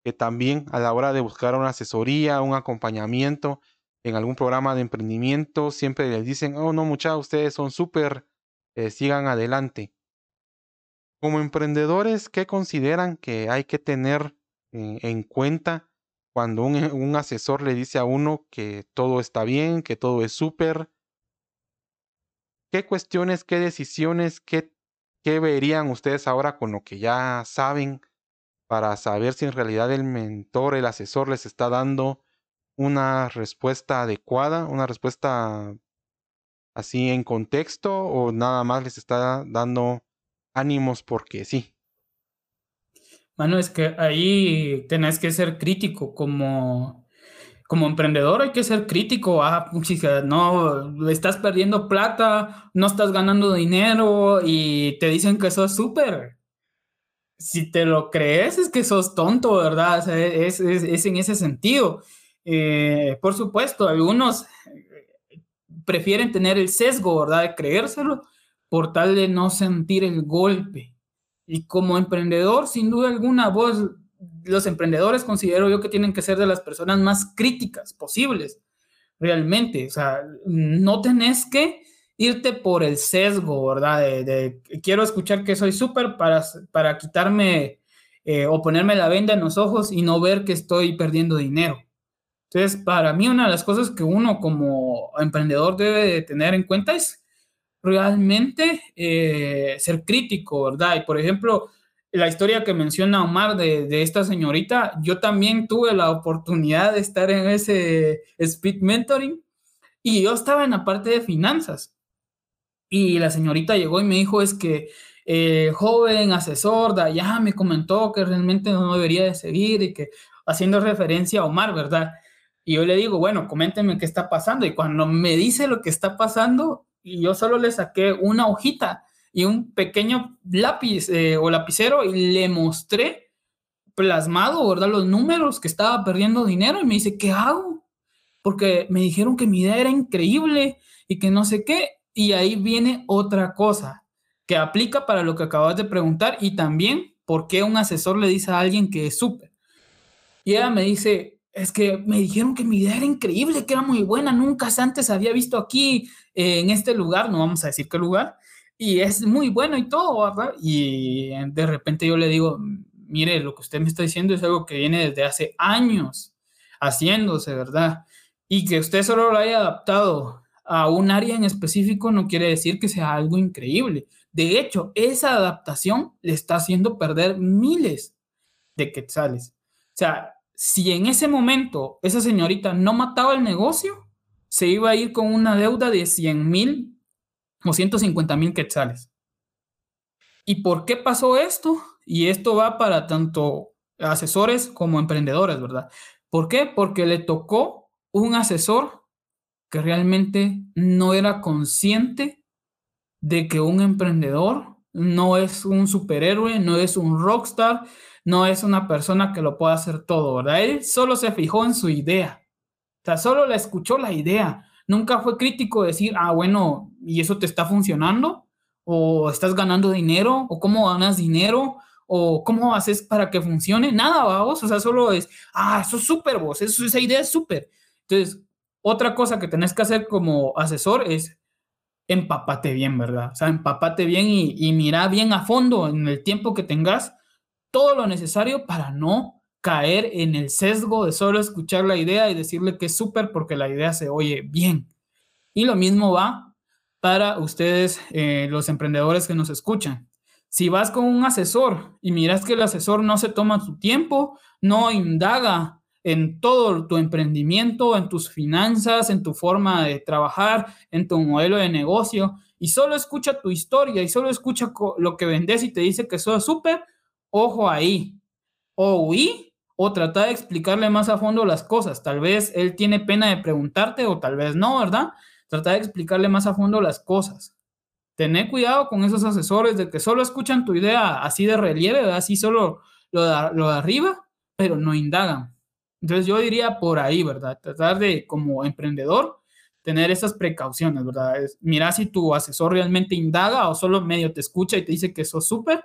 que también a la hora de buscar una asesoría, un acompañamiento en algún programa de emprendimiento, siempre les dicen, oh no muchachos, ustedes son súper, eh, sigan adelante. Como emprendedores, ¿qué consideran que hay que tener eh, en cuenta cuando un, asesor le dice a uno que todo está bien, que todo es súper, ¿qué cuestiones, qué decisiones, qué, qué verían ustedes ahora con lo que ya saben para saber si en realidad el mentor, el asesor les está dando una respuesta adecuada, una respuesta así en contexto o nada más les está dando ánimos porque sí? Mano, es que ahí tenés que ser crítico como, como emprendedor, hay que ser crítico. Ah, no, estás perdiendo plata, no estás ganando dinero y te dicen que sos súper. Si te lo crees, es que sos tonto, ¿verdad? es, en ese sentido. Eh, por supuesto, algunos eh, prefieren tener el sesgo, ¿verdad? De creérselo por tal de no sentir el golpe. Y como emprendedor, sin duda alguna, vos, los emprendedores considero yo que tienen que ser de las personas más críticas posibles, realmente. O sea, no tenés que irte por el sesgo, ¿verdad? De, quiero escuchar que soy súper para, para quitarme eh, o ponerme la venda en los ojos y no ver que estoy perdiendo dinero. Entonces, para mí una de las cosas que uno como emprendedor debe tener en cuenta es realmente eh, ser crítico, ¿verdad? Y por ejemplo, la historia que menciona Omar de, de, esta señorita, yo también tuve la oportunidad de estar en ese speed mentoring y yo estaba en la parte de finanzas. Y la señorita llegó y me dijo, es que el joven asesor de allá me comentó que realmente no debería de seguir y que haciendo referencia a Omar, ¿verdad? Y yo le digo, bueno, coméntenme qué está pasando. Y cuando me dice lo que está pasando, y yo solo le saqué una hojita y un pequeño lápiz eh, o lapicero y le mostré plasmado, ¿verdad? Los números que estaba perdiendo dinero y me dice, ¿qué hago? Porque me dijeron que mi idea era increíble y que no sé qué. Y ahí viene otra cosa que aplica para lo que acabas de preguntar y también por qué un asesor le dice a alguien que es súper. Y ella me dice, es que me dijeron que mi idea era increíble, que era muy buena, nunca antes había visto aquí en este lugar, no vamos a decir qué lugar, y es muy bueno y todo, ¿verdad? Y de repente yo le digo, mire, lo que usted me está diciendo es algo que viene desde hace años haciéndose, ¿verdad? Y que usted solo lo haya adaptado a un área en específico no quiere decir que sea algo increíble. De hecho, esa adaptación le está haciendo perder miles de quetzales. O sea, si en ese momento esa señorita no mataba el negocio, se iba a ir con una deuda de 100 mil o 150 mil quetzales. ¿Y por qué pasó esto? Y esto va para tanto asesores como emprendedores, ¿verdad? ¿Por qué? Porque le tocó un asesor que realmente no era consciente de que un emprendedor no es un superhéroe, no es un rockstar, no es una persona que lo pueda hacer todo, ¿verdad? Él solo se fijó en su idea, o sea, solo le escuchó la idea, nunca fue crítico de decir, ah, bueno, ¿y eso te está funcionando? ¿O estás ganando dinero? ¿O cómo ganas dinero? ¿O cómo haces para que funcione? Nada, vamos, o sea, solo es, ah, eso es súper, vos, eso, esa idea es súper. Entonces, otra cosa que tenés que hacer como asesor es empapate bien, ¿verdad? O sea, empapate bien y mira bien a fondo en el tiempo que tengas todo lo necesario para no caer en el sesgo de solo escuchar la idea y decirle que es súper porque la idea se oye bien. Y lo mismo va para ustedes, eh, los emprendedores que nos escuchan. Si vas con un asesor y miras que el asesor no se toma su tiempo, no indaga en todo tu emprendimiento, en tus finanzas, en tu forma de trabajar, en tu modelo de negocio, y solo escucha tu historia y solo escucha lo que vendes y te dice que eso es súper, ojo ahí. O huí o trata de explicarle más a fondo las cosas. Tal vez él tiene pena de preguntarte o tal vez no, ¿verdad? Trata de explicarle más a fondo las cosas. Tener cuidado con esos asesores de que solo escuchan tu idea así de relieve, así solo lo de, arriba, pero no indagan. Entonces yo diría por ahí, ¿verdad? Tratar de, como emprendedor, tener esas precauciones, ¿verdad? mira si tu asesor realmente indaga o solo medio te escucha y te dice que eso súper,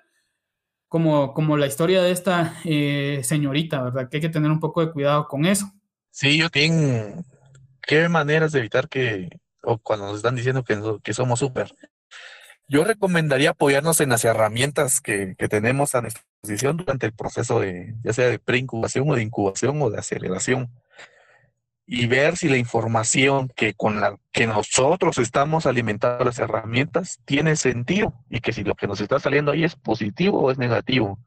como, como la historia de esta eh, señorita, ¿verdad? Que hay que tener un poco de cuidado con eso. Sí, yo tengo, ¿qué maneras de evitar que, o cuando nos están diciendo que, que somos súper? Yo recomendaría apoyarnos en las herramientas que, que, tenemos a disposición durante el proceso de, ya sea de preincubación o de incubación o de aceleración y ver si la información que con la que nosotros estamos alimentando las herramientas tiene sentido y que si lo que nos está saliendo ahí es positivo o es negativo.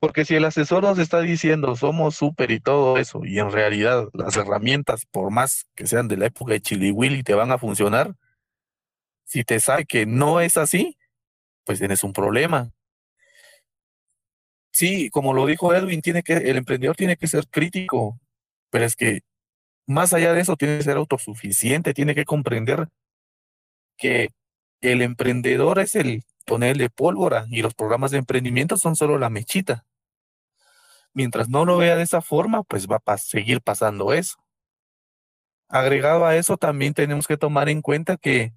Porque si el asesor nos está diciendo somos súper y todo eso, y en realidad las herramientas, por más que sean de la época de Chili Willy, te van a funcionar, si te sabe que no es así, pues tienes un problema. Sí, como lo dijo Edwin, tiene que, el emprendedor tiene que ser crítico, pero es que más allá de eso, tiene que ser autosuficiente, tiene que comprender que el emprendedor es el tonel de pólvora y los programas de emprendimiento son solo la mechita. Mientras no lo vea de esa forma, pues va a seguir pasando eso. Agregado a eso, también tenemos que tomar en cuenta que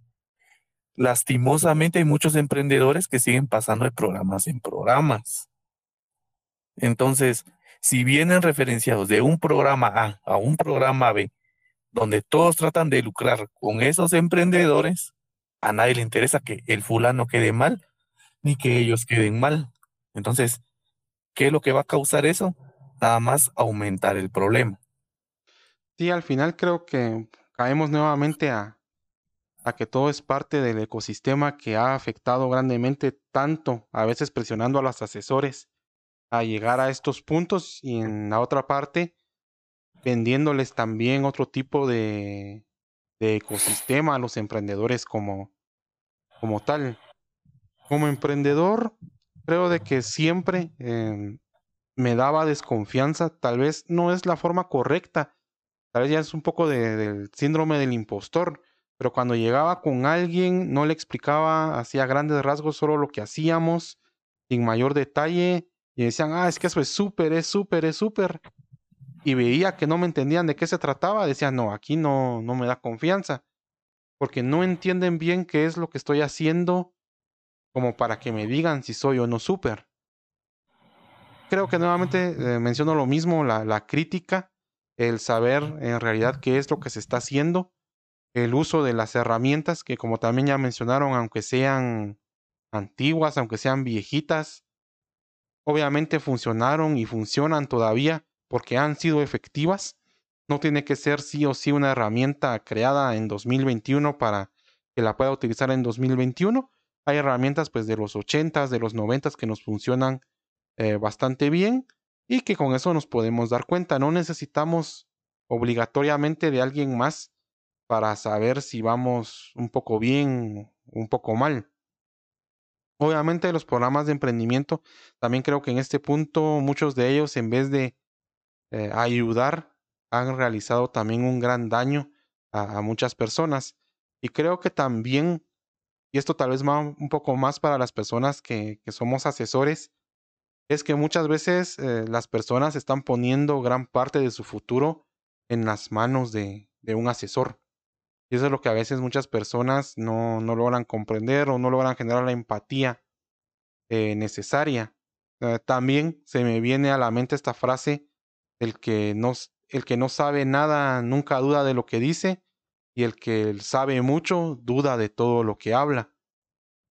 lastimosamente hay muchos emprendedores que siguen pasando de programas en programas. Entonces, si vienen referenciados de un programa A a un programa B, donde todos tratan de lucrar con esos emprendedores, a nadie le interesa que el fulano quede mal, ni que ellos queden mal. Entonces, ¿qué es lo que va a causar eso? Nada más aumentar el problema. Sí, al final creo que caemos nuevamente a, a que todo es parte del ecosistema que ha afectado grandemente tanto, a veces presionando a los asesores a llegar a estos puntos y en la otra parte vendiéndoles también otro tipo de, de ecosistema a los emprendedores como, como tal. Como emprendedor, creo de que siempre em, me daba desconfianza, tal vez no es la forma correcta, tal vez ya es un poco del síndrome del impostor, pero cuando llegaba con alguien no le explicaba hacía grandes rasgos solo lo que hacíamos, sin mayor detalle, y decían, ah, es que eso es súper, es súper, es súper, y veía que no me entendían de qué se trataba, decía, no, aquí no, no me da confianza, porque no entienden bien qué es lo que estoy haciendo como para que me digan si soy o no súper. Creo que nuevamente eh, menciono lo mismo, la, la crítica, el saber en realidad qué es lo que se está haciendo, el uso de las herramientas que como también ya mencionaron, aunque sean antiguas, aunque sean viejitas, obviamente funcionaron y funcionan todavía porque han sido efectivas. No tiene que ser sí o sí una herramienta creada en 2021 para que la pueda utilizar en 2021. Hay herramientas pues de los 80s, de los 90s que nos funcionan eh, bastante bien y que con eso nos podemos dar cuenta. No necesitamos obligatoriamente de alguien más para saber si vamos un poco bien, un poco mal. Obviamente los programas de emprendimiento, también creo que en este punto muchos de ellos en vez de eh, ayudar, han realizado también un gran daño a, muchas personas. Y creo que también, y esto tal vez va un poco más para las personas que, somos asesores, es que muchas veces eh, las personas están poniendo gran parte de su futuro en las manos de, un asesor. Y eso es lo que a veces muchas personas no, no logran comprender o no logran generar la empatía eh, necesaria. también se me viene a la mente esta frase el que no, el que no sabe nada nunca duda de lo que dice y el que sabe mucho duda de todo lo que habla.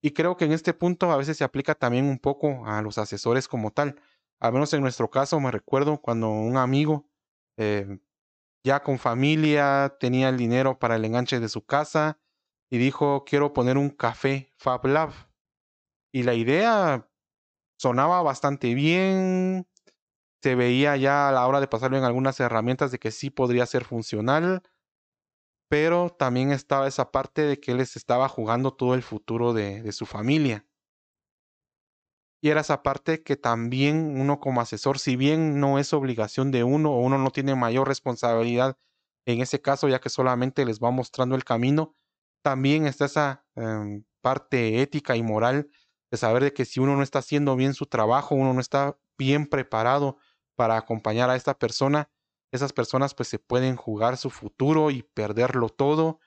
Y creo que en este punto a veces se aplica también un poco a los asesores como tal. Al menos en nuestro caso me recuerdo cuando un amigo eh, ya con familia tenía el dinero para el enganche de su casa y dijo quiero poner un café Fab Lab. Y la idea sonaba bastante bien, se veía ya a la hora de pasarlo en algunas herramientas de que sí podría ser funcional, pero también estaba esa parte de que les estaba jugando todo el futuro de, de su familia. Y era esa parte que también uno como asesor, si bien no es obligación de uno o uno no tiene mayor responsabilidad en ese caso, ya que solamente les va mostrando el camino, también está esa em, parte ética y moral de saber de que si uno no está haciendo bien su trabajo, uno no está bien preparado para acompañar a esta persona, esas personas pues se pueden jugar su futuro y perderlo todo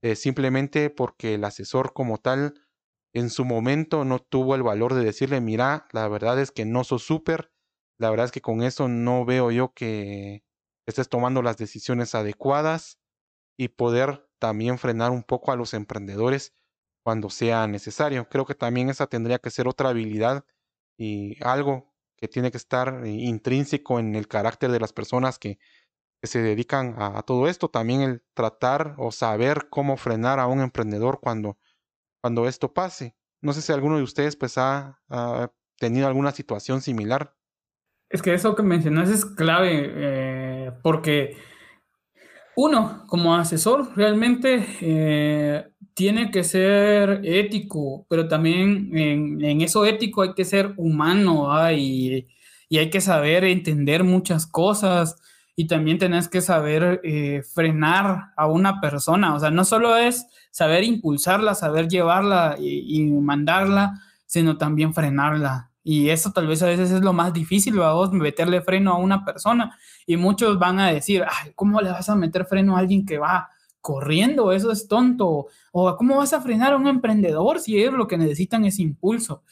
eh, simplemente porque el asesor como tal en su momento no tuvo el valor de decirle, mira, la verdad es que no sos súper, la verdad es que con eso no veo yo que estés tomando las decisiones adecuadas y poder también frenar un poco a los emprendedores cuando sea necesario. Creo que también esa tendría que ser otra habilidad y algo que tiene que estar intrínseco en el carácter de las personas que, se dedican a, todo esto. También el tratar o saber cómo frenar a un emprendedor cuando, cuando esto pase. No sé si alguno de ustedes pues ha, tenido alguna situación similar. Es que eso que mencionas es clave eh, porque uno, como asesor, realmente eh, tiene que ser ético, pero también en, eso ético hay que ser humano y, hay que saber entender muchas cosas y también tenés que saber eh, frenar a una persona. O sea, no solo es saber impulsarla, saber llevarla y, mandarla, sino también frenarla. Y eso tal vez a veces es lo más difícil, vamos, meterle freno a una persona. Y muchos van a decir, ¿cómo le vas a meter freno a alguien que va corriendo, eso es tonto. O cómo vas a frenar a un emprendedor si ellos lo que necesitan es impulso.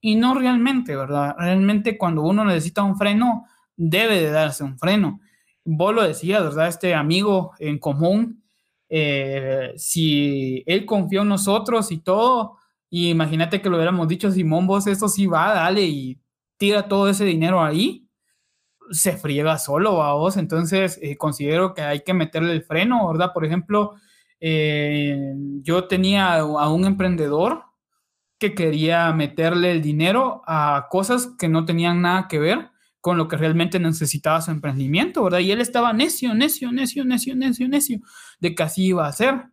Y no realmente, ¿verdad? Realmente cuando uno necesita un freno, debe de darse un freno. Vos lo decías, ¿verdad? Este amigo en común, eh, si él confió en nosotros y todo, imagínate que lo hubiéramos dicho, Simón, vos eso sí va, dale, y tira todo ese dinero ahí, se friega solo a vos. Entonces, eh, considero que hay que meterle el freno, ¿verdad? Por ejemplo, eh, yo tenía a un emprendedor que quería meterle el dinero a cosas que no tenían nada que ver con lo que realmente necesitaba su emprendimiento, ¿verdad? Y él estaba necio, necio, necio, necio, necio, necio, de que así iba a ser.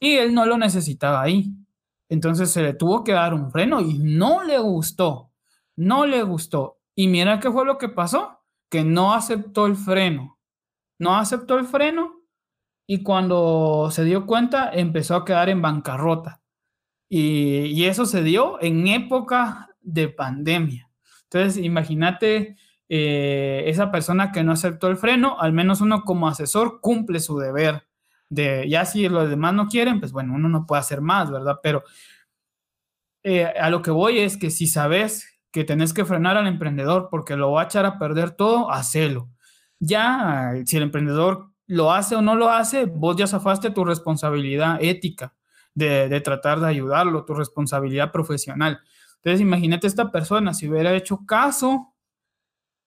Y él no lo necesitaba ahí. Entonces se le tuvo que dar un freno y no le gustó, no le gustó. Y mira qué fue lo que pasó, que no aceptó el freno, no aceptó el freno y cuando se dio cuenta empezó a quedar en bancarrota. Y, eso se dio en época de pandemia. Entonces, imagínate eh, esa persona que no aceptó el freno, al menos uno como asesor cumple su deber de, ya si los demás no quieren, pues bueno, uno no puede hacer más, ¿verdad? Pero eh, a lo que voy es que si sabes que tenés que frenar al emprendedor porque lo va a echar a perder todo, hacelo. Ya, si el emprendedor lo hace o no lo hace, vos ya zafaste tu responsabilidad ética de, de tratar de ayudarlo, tu responsabilidad profesional. Entonces, imagínate esta persona, si hubiera hecho caso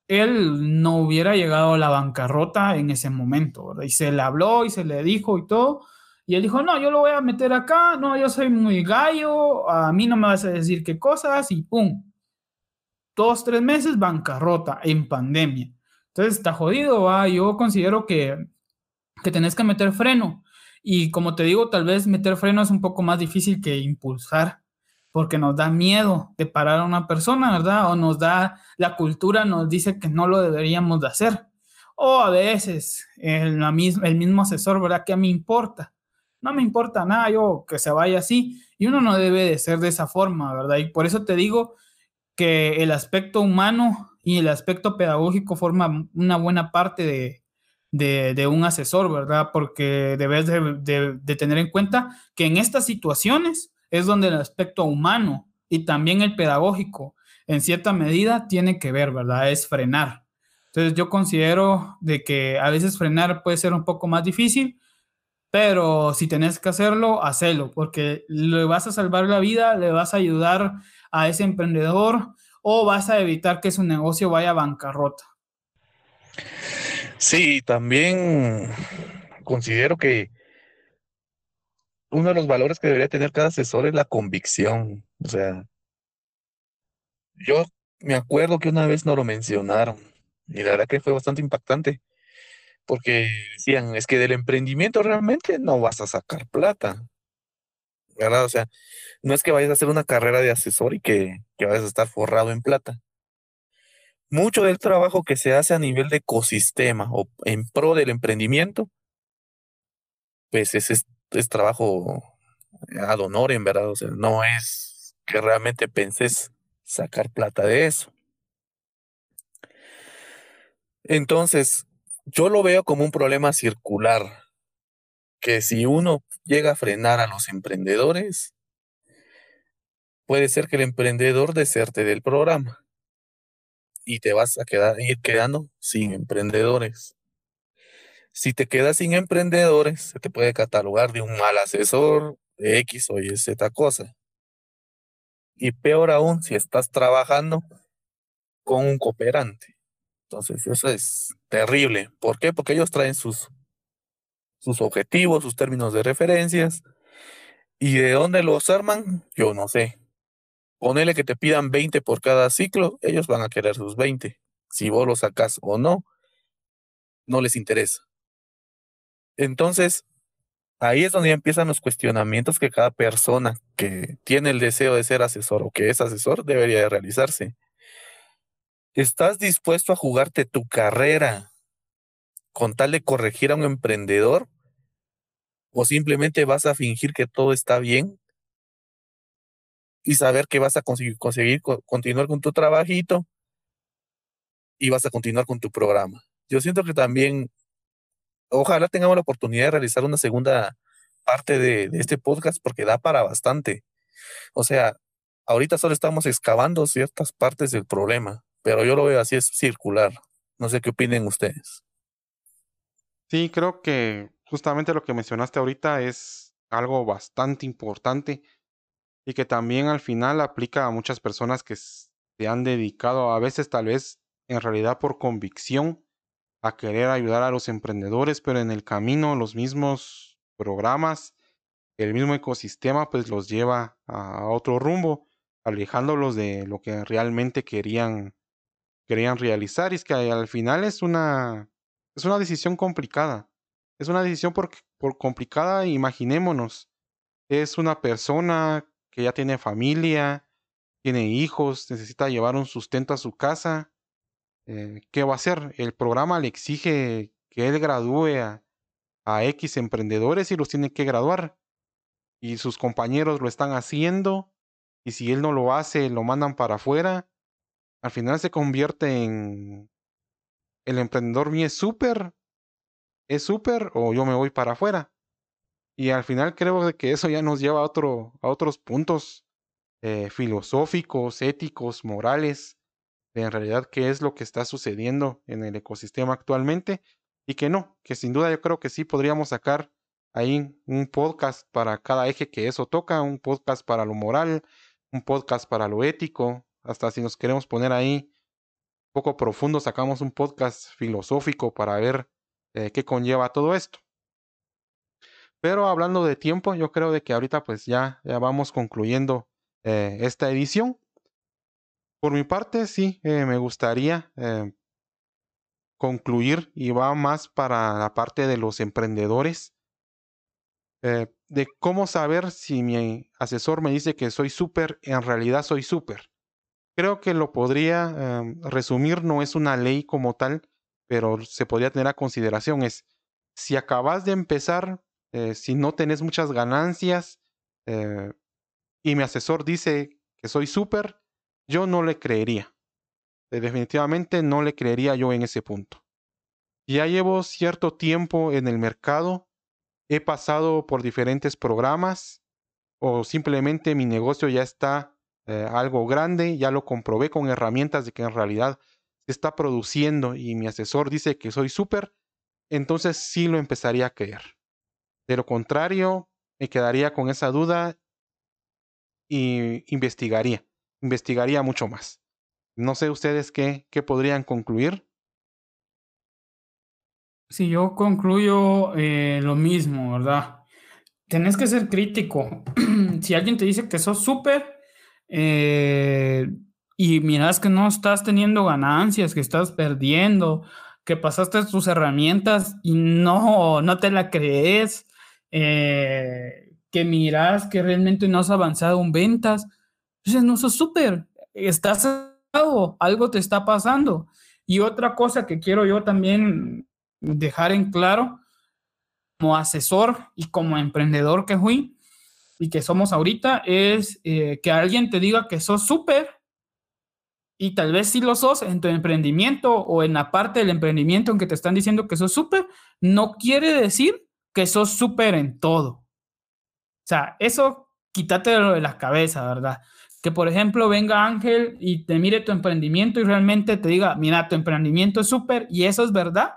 él no hubiera llegado a la bancarrota en ese momento. Y se le habló y se le dijo y todo. Y él dijo, no, yo lo voy a meter acá, no, yo soy muy gallo, a mí no me vas a decir qué cosas y ¡pum! Dos, tres meses bancarrota en pandemia. Entonces está jodido, ¿va? Yo considero que, que tenés que meter freno. Y como te digo, tal vez meter freno es un poco más difícil que impulsar porque nos da miedo de parar a una persona, ¿verdad? O nos da, la cultura nos dice que no lo deberíamos de hacer. O a veces el, el mismo asesor, ¿verdad? ¿Qué me importa? No me importa nada, yo que se vaya así. Y uno no debe de ser de esa forma, ¿verdad? Y por eso te digo que el aspecto humano y el aspecto pedagógico forman una buena parte de, un asesor, ¿verdad? Porque debes de, de tener en cuenta que en estas situaciones, es donde el aspecto humano y también el pedagógico, en cierta medida, tiene que ver, ¿verdad? Es frenar. Entonces yo considero de que a veces frenar puede ser un poco más difícil, pero si tenés que hacerlo, hacelo, porque le vas a salvar la vida, le vas a ayudar a ese emprendedor o vas a evitar que su negocio vaya a bancarrota. Sí, también considero que uno de los valores que debería tener cada asesor es la convicción. O sea, yo me acuerdo que una vez no lo mencionaron y la verdad que fue bastante impactante porque decían, es que del emprendimiento realmente no vas a sacar plata. ¿Verdad? O sea, no es que vayas a hacer una carrera de asesor y que, que vayas a estar forrado en plata. Mucho del trabajo que se hace a nivel de ecosistema o en pro del emprendimiento, pues es, es trabajo ad honor, en verdad. O sea, no es que realmente penses sacar plata de eso. Entonces, yo lo veo como un problema circular, que si uno llega a frenar a los emprendedores, puede ser que el emprendedor deserte del programa y te vas a quedar ir quedando sin emprendedores. Si te quedas sin emprendedores, se te puede catalogar de un mal asesor, de X o Y, Z cosa. Y peor aún, si estás trabajando con un cooperante. Entonces, eso es terrible. ¿Por qué? Porque ellos traen sus, sus objetivos, sus términos de referencias. ¿Y de dónde los arman? Yo no sé. Ponele que te pidan 20 por cada ciclo, ellos van a querer sus 20. Si vos los sacas o no, no les interesa. Entonces, ahí es donde empiezan los cuestionamientos que cada persona que tiene el deseo de ser asesor o que es asesor debería de realizarse. ¿Estás dispuesto a jugarte tu carrera con tal de corregir a un emprendedor? ¿O simplemente vas a fingir que todo está bien y saber que vas a conseguir continuar con tu trabajito y vas a continuar con tu programa? Yo siento que también ojalá tengamos la oportunidad de realizar una segunda parte de, este podcast porque da para bastante. O sea, ahorita solo estamos excavando ciertas partes del problema, pero yo lo veo así, es circular. No sé qué opinen ustedes. Sí, creo que justamente lo que mencionaste ahorita es algo bastante importante y que también al final aplica a muchas personas que se han dedicado a veces tal vez en realidad por convicción a querer ayudar a los emprendedores, pero en el camino los mismos programas, el mismo ecosistema pues los lleva a otro rumbo, alejándolos de lo que realmente querían querían realizar y es que al final es una es una decisión complicada. Es una decisión por, por complicada, imaginémonos. Es una persona que ya tiene familia, tiene hijos, necesita llevar un sustento a su casa. Eh, ¿Qué va a hacer? El programa le exige que él gradúe a, X emprendedores y los tiene que graduar. Y sus compañeros lo están haciendo. Y si él no lo hace, lo mandan para afuera. Al final se convierte en... El emprendedor mío es súper. ¿Es súper o yo me voy para afuera? Y al final creo que eso ya nos lleva a, otro, a otros puntos eh, filosóficos, éticos, morales, de en realidad qué es lo que está sucediendo en el ecosistema actualmente y que no, que sin duda yo creo que sí podríamos sacar ahí un podcast para cada eje que eso toca, un podcast para lo moral, un podcast para lo ético, hasta si nos queremos poner ahí poco profundo, sacamos un podcast filosófico para ver eh, qué conlleva todo esto. Pero hablando de tiempo, yo creo de que ahorita pues ya, ya vamos concluyendo eh, esta edición. Por mi parte, sí, eh, me gustaría eh, concluir y va más para la parte de los emprendedores. de cómo saber si mi asesor me dice que soy súper, en realidad soy súper. Creo que lo podría resumir, no es una ley como tal, pero se podría tener a consideración. Es si acabas de empezar, si no tenés muchas ganancias, y mi asesor dice que soy súper, yo no le creería. Eh, definitivamente no le creería yo en ese punto. Ya llevo cierto tiempo en el mercado, he pasado por diferentes programas o simplemente mi negocio ya está eh, algo grande, ya lo comprobé con herramientas de que en realidad se está produciendo y mi asesor dice que soy súper, entonces sí lo empezaría a creer. De lo contrario, me quedaría con esa duda y investigaría, investigaría mucho más. No sé ustedes qué, qué podrían concluir. Si yo concluyo eh, lo mismo, ¿verdad? Tenés que ser crítico. si alguien te dice que sos súper eh, y miras que no estás teniendo ganancias, que estás perdiendo, que pasaste tus herramientas y no, no te la crees, eh, que miras que realmente no has avanzado en ventas, entonces no sos súper, estás algo, algo te está pasando. Y otra cosa que quiero yo también dejar en claro, como asesor y como emprendedor que fui y que somos ahorita, es eh, que alguien te diga que sos súper y tal vez si lo sos en tu emprendimiento o en la parte del emprendimiento en que te están diciendo que sos súper, no quiere decir que sos súper en todo. O sea, eso quítate de la cabeza, ¿verdad? Que por ejemplo venga Ángel y te mire tu emprendimiento y realmente te diga, mira, tu emprendimiento es súper y eso es verdad.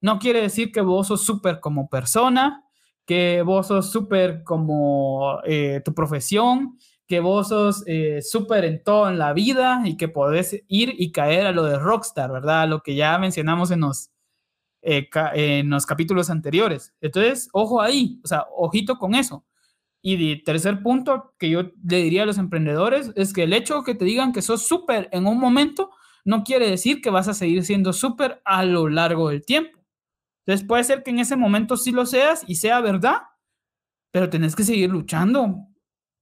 No quiere decir que vos sos súper como persona, que vos sos súper como eh, tu profesión, que vos sos eh, súper en todo en la vida y que podés ir y caer a lo de rockstar, ¿verdad? Lo que ya mencionamos en los, eh, en los capítulos anteriores. Entonces, ojo ahí, o sea, ojito con eso. Y el tercer punto que yo le diría a los emprendedores es que el hecho de que te digan que sos súper en un momento no quiere decir que vas a seguir siendo súper a lo largo del tiempo. Entonces puede ser que en ese momento sí lo seas y sea verdad, pero tenés que seguir luchando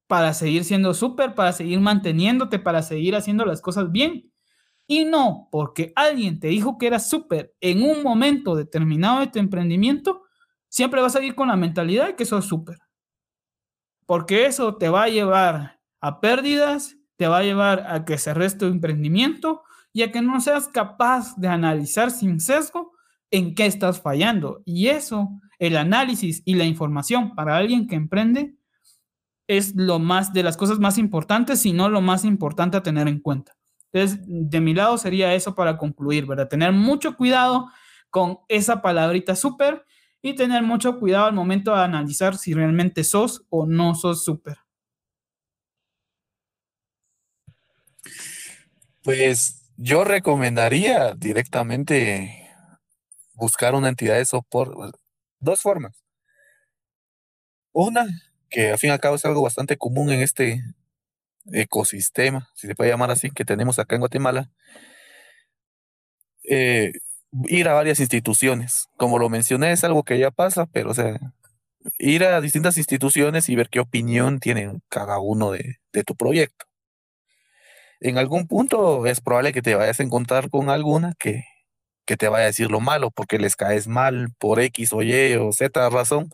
para seguir siendo súper, para seguir manteniéndote, para seguir haciendo las cosas bien. Y no porque alguien te dijo que eras súper en un momento determinado de tu emprendimiento, siempre vas a ir con la mentalidad de que sos súper porque eso te va a llevar a pérdidas, te va a llevar a que cerres tu emprendimiento y a que no seas capaz de analizar sin sesgo en qué estás fallando. Y eso, el análisis y la información para alguien que emprende es lo más de las cosas más importantes, si no lo más importante a tener en cuenta. Entonces, de mi lado sería eso para concluir, ¿verdad? Tener mucho cuidado con esa palabrita súper y tener mucho cuidado al momento de analizar si realmente sos o no sos súper. Pues yo recomendaría directamente buscar una entidad de soporte. Dos formas. Una, que al fin y al cabo es algo bastante común en este ecosistema, si se puede llamar así, que tenemos acá en Guatemala, eh, ir a varias instituciones. Como lo mencioné, es algo que ya pasa, pero o sea, ir a distintas instituciones y ver qué opinión tiene cada uno de, tu proyecto. En algún punto es probable que te vayas a encontrar con alguna que, que te vaya a decir lo malo, porque les caes mal por X o Y o Z razón,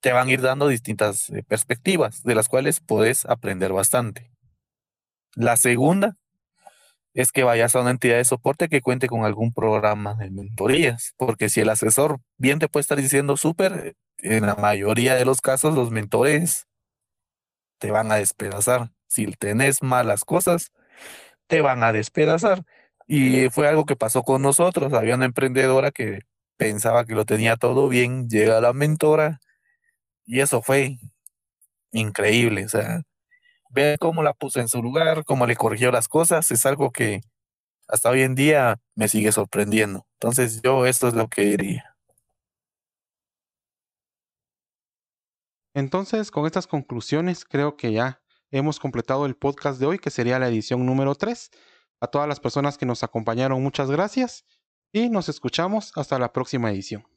te van a ir dando distintas eh, perspectivas, de las cuales puedes aprender bastante. La segunda es que vayas a una entidad de soporte que cuente con algún programa de mentorías, porque si el asesor bien te puede estar diciendo súper, en la mayoría de los casos los mentores te van a despedazar. Si tenés malas cosas, te van a despedazar. Y fue algo que pasó con nosotros. Había una emprendedora que pensaba que lo tenía todo bien, llega la mentora y eso fue increíble. O sea, ver cómo la puso en su lugar, cómo le corrigió las cosas, es algo que hasta hoy en día me sigue sorprendiendo. Entonces yo esto es lo que diría. Entonces, con estas conclusiones, creo que ya hemos completado el podcast de hoy, que sería la edición número 3. A todas las personas que nos acompañaron, muchas gracias y nos escuchamos hasta la próxima edición.